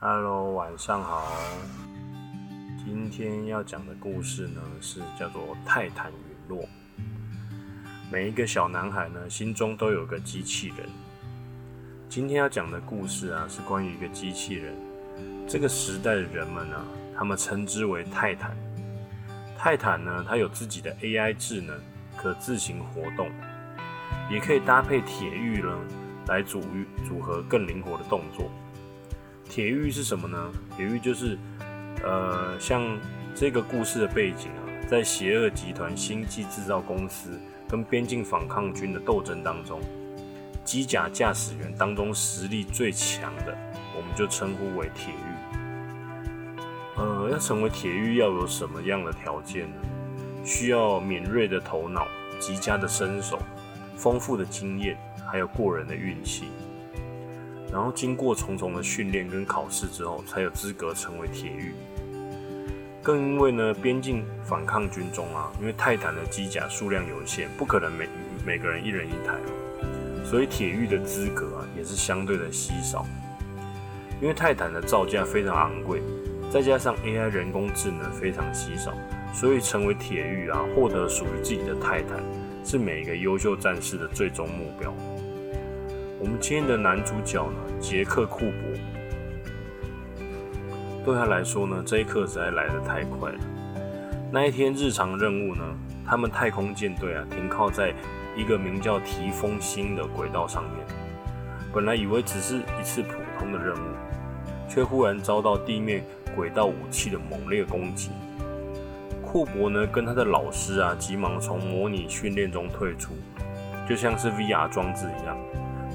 Hello，晚上好。今天要讲的故事呢，是叫做《泰坦陨落》。每一个小男孩呢，心中都有个机器人。今天要讲的故事啊，是关于一个机器人。这个时代的人们呢，他们称之为泰坦。泰坦呢，它有自己的 AI 智能，可自行活动，也可以搭配铁玉呢，来组组合更灵活的动作。铁玉是什么呢？铁玉就是，呃，像这个故事的背景啊，在邪恶集团星际制造公司跟边境反抗军的斗争当中。机甲驾驶员当中实力最强的，我们就称呼为铁玉。呃，要成为铁玉要有什么样的条件呢？需要敏锐的头脑、极佳的身手、丰富的经验，还有过人的运气。然后经过重重的训练跟考试之后，才有资格成为铁玉。更因为呢，边境反抗军中啊，因为泰坦的机甲数量有限，不可能每每个人一人一台。所以铁玉的资格啊，也是相对的稀少。因为泰坦的造价非常昂贵，再加上 AI 人工智能非常稀少，所以成为铁玉啊，获得属于自己的泰坦，是每一个优秀战士的最终目标。我们今天的男主角呢，杰克库珀，对他来说呢，这一刻实在来得太快了。那一天日常任务呢，他们太空舰队啊，停靠在。一个名叫提风星的轨道上面，本来以为只是一次普通的任务，却忽然遭到地面轨道武器的猛烈攻击。库珀呢，跟他的老师啊，急忙从模拟训练中退出，就像是 VR 装置一样，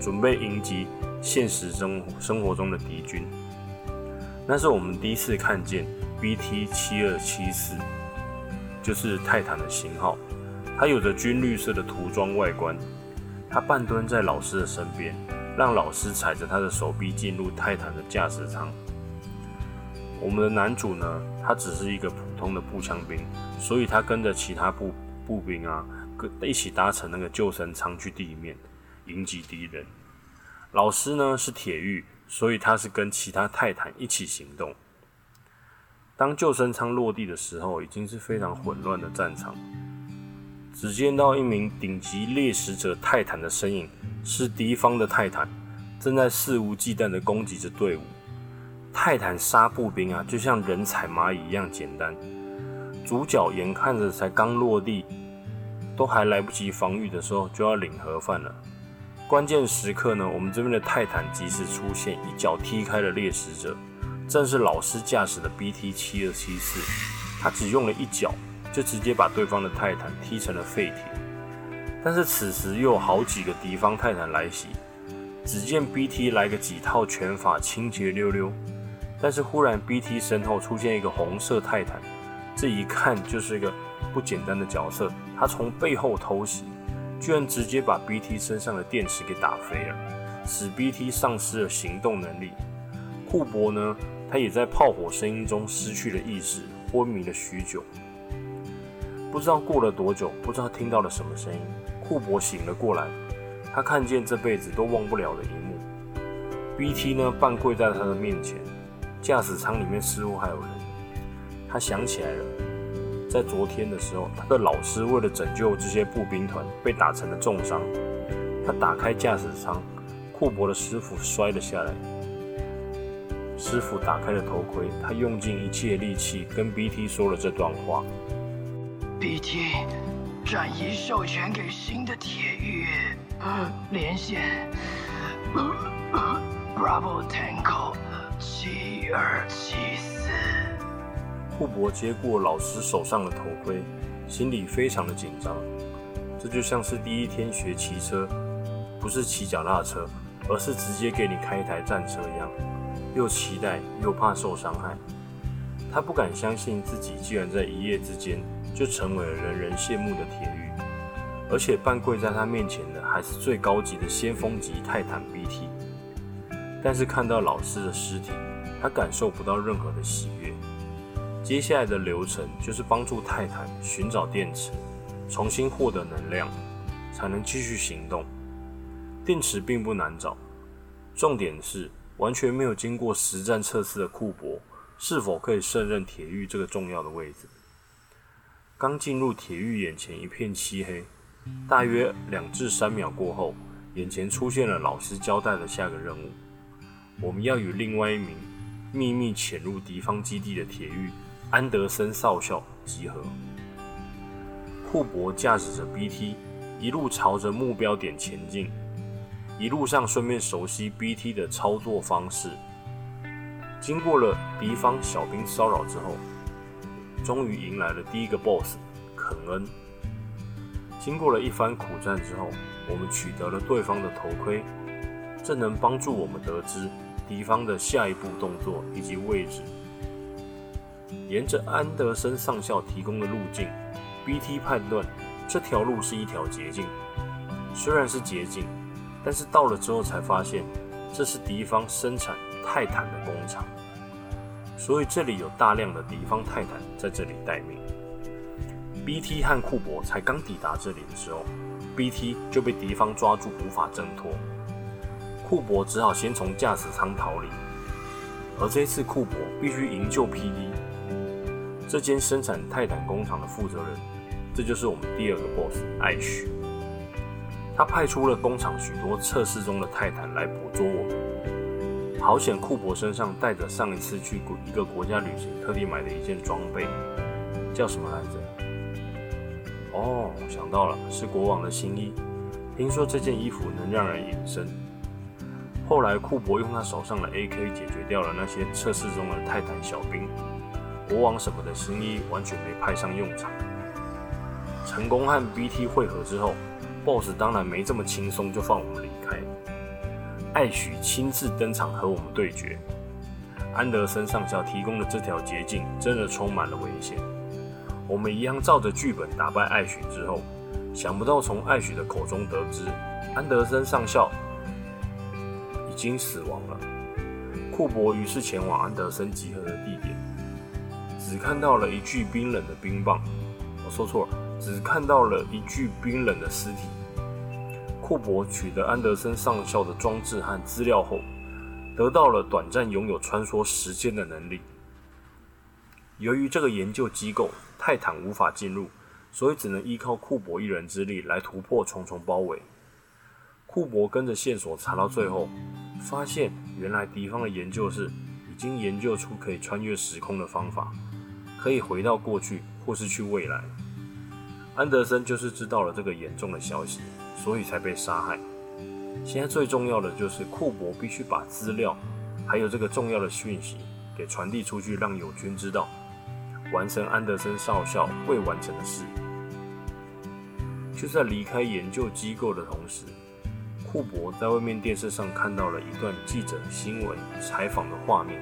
准备迎击现实生生活中的敌军。那是我们第一次看见 BT 七二七四，就是泰坦的型号。它有着军绿色的涂装外观。他半蹲在老师的身边，让老师踩着他的手臂进入泰坦的驾驶舱。我们的男主呢，他只是一个普通的步枪兵，所以他跟着其他步步兵啊，跟一起搭乘那个救生舱去地面迎击敌人。老师呢是铁玉，所以他是跟其他泰坦一起行动。当救生舱落地的时候，已经是非常混乱的战场。只见到一名顶级猎食者泰坦的身影，是敌方的泰坦，正在肆无忌惮地攻击着队伍。泰坦杀步兵啊，就像人踩蚂蚁一样简单。主角眼看着才刚落地，都还来不及防御的时候，就要领盒饭了。关键时刻呢，我们这边的泰坦及时出现，一脚踢开了猎食者，正是老师驾驶的 BT 七二七四，他只用了一脚。就直接把对方的泰坦踢成了废铁，但是此时又有好几个敌方泰坦来袭，只见 BT 来个几套拳法清洁溜溜，但是忽然 BT 身后出现一个红色泰坦，这一看就是一个不简单的角色，他从背后偷袭，居然直接把 BT 身上的电池给打飞了，使 BT 丧失了行动能力。库珀呢，他也在炮火声音中失去了意识，昏迷了许久。不知道过了多久，不知道听到了什么声音，库珀醒了过来。他看见这辈子都忘不了的一幕：BT 呢半跪在他的面前，驾驶舱里面似乎还有人。他想起来了，在昨天的时候，他的老师为了拯救这些步兵团，被打成了重伤。他打开驾驶舱，库珀的师傅摔了下来。师傅打开了头盔，他用尽一切力气跟 BT 说了这段话。BT 转移授权给新的铁狱，连线 Bravo Tango 七二七四。库珀接过老师手上的头盔，心里非常的紧张。这就像是第一天学骑车，不是骑脚踏车，而是直接给你开一台战车一样，又期待又怕受伤害。他不敢相信自己竟然在一夜之间。就成为了人人羡慕的铁玉，而且半跪在他面前的还是最高级的先锋级泰坦 BT。但是看到老师的尸体，他感受不到任何的喜悦。接下来的流程就是帮助泰坦寻找电池，重新获得能量，才能继续行动。电池并不难找，重点是完全没有经过实战测试的库珀是否可以胜任铁玉这个重要的位置。刚进入铁玉眼前一片漆黑，大约两至三秒过后，眼前出现了老师交代的下个任务：我们要与另外一名秘密潜入敌方基地的铁狱。安德森少校集合。库珀驾驶着 BT，一路朝着目标点前进，一路上顺便熟悉 BT 的操作方式。经过了敌方小兵骚扰之后，终于迎来了第一个 BOSS 肯恩。经过了一番苦战之后，我们取得了对方的头盔，这能帮助我们得知敌方的下一步动作以及位置。沿着安德森上校提供的路径，BT 判断这条路是一条捷径。虽然是捷径，但是到了之后才发现，这是敌方生产泰坦的工厂，所以这里有大量的敌方泰坦在这里待命。BT 和库珀才刚抵达这里的时候，BT 就被敌方抓住，无法挣脱。库珀只好先从驾驶舱逃离，而这次库珀必须营救 PD。这间生产泰坦工厂的负责人，这就是我们第二个 BOSS 艾许。他派出了工厂许多测试中的泰坦来捕捉我们。好险，库珀身上带着上一次去一个国家旅行特地买的一件装备，叫什么来着？哦，想到了，是国王的新衣。听说这件衣服能让人隐身。后来，库珀用他手上的 AK 解决掉了那些测试中的泰坦小兵。国王什么的新衣完全没派上用场。成功和 BT 会合之后，BOSS 当然没这么轻松就放我们离开。艾许亲自登场和我们对决。安德森上校提供的这条捷径真的充满了危险。我们一样照着剧本打败艾许之后，想不到从艾许的口中得知，安德森上校已经死亡了。库珀于是前往安德森集合的地点。只看到了一具冰冷的冰棒，我说错了，只看到了一具冰冷的尸体。库珀取得安德森上校的装置和资料后，得到了短暂拥有穿梭时间的能力。由于这个研究机构泰坦无法进入，所以只能依靠库珀一人之力来突破重重包围。库珀跟着线索查到最后，发现原来敌方的研究室已经研究出可以穿越时空的方法。可以回到过去，或是去未来。安德森就是知道了这个严重的消息，所以才被杀害。现在最重要的就是库珀必须把资料，还有这个重要的讯息给传递出去，让友军知道，完成安德森少校未完成的事。就在离开研究机构的同时，库珀在外面电视上看到了一段记者新闻采访的画面。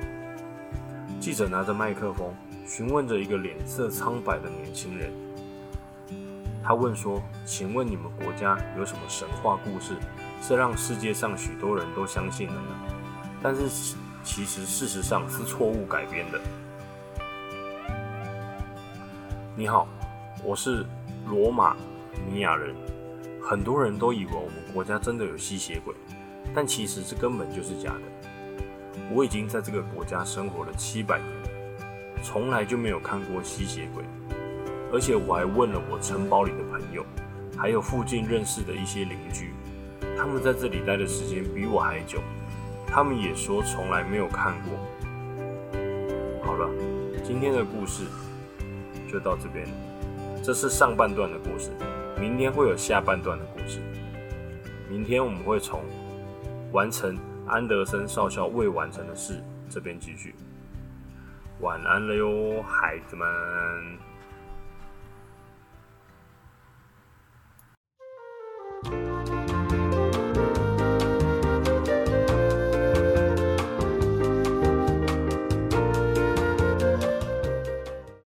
记者拿着麦克风。询问着一个脸色苍白的年轻人，他问说：“请问你们国家有什么神话故事，是让世界上许多人都相信的呢？但是其实事实上是错误改编的。”你好，我是罗马尼亚人。很多人都以为我们国家真的有吸血鬼，但其实这根本就是假的。我已经在这个国家生活了七百年。从来就没有看过吸血鬼，而且我还问了我城堡里的朋友，还有附近认识的一些邻居，他们在这里待的时间比我还久，他们也说从来没有看过。好了，今天的故事就到这边，这是上半段的故事，明天会有下半段的故事。明天我们会从完成安德森少校未完成的事这边继续。晚安了哟，孩子们。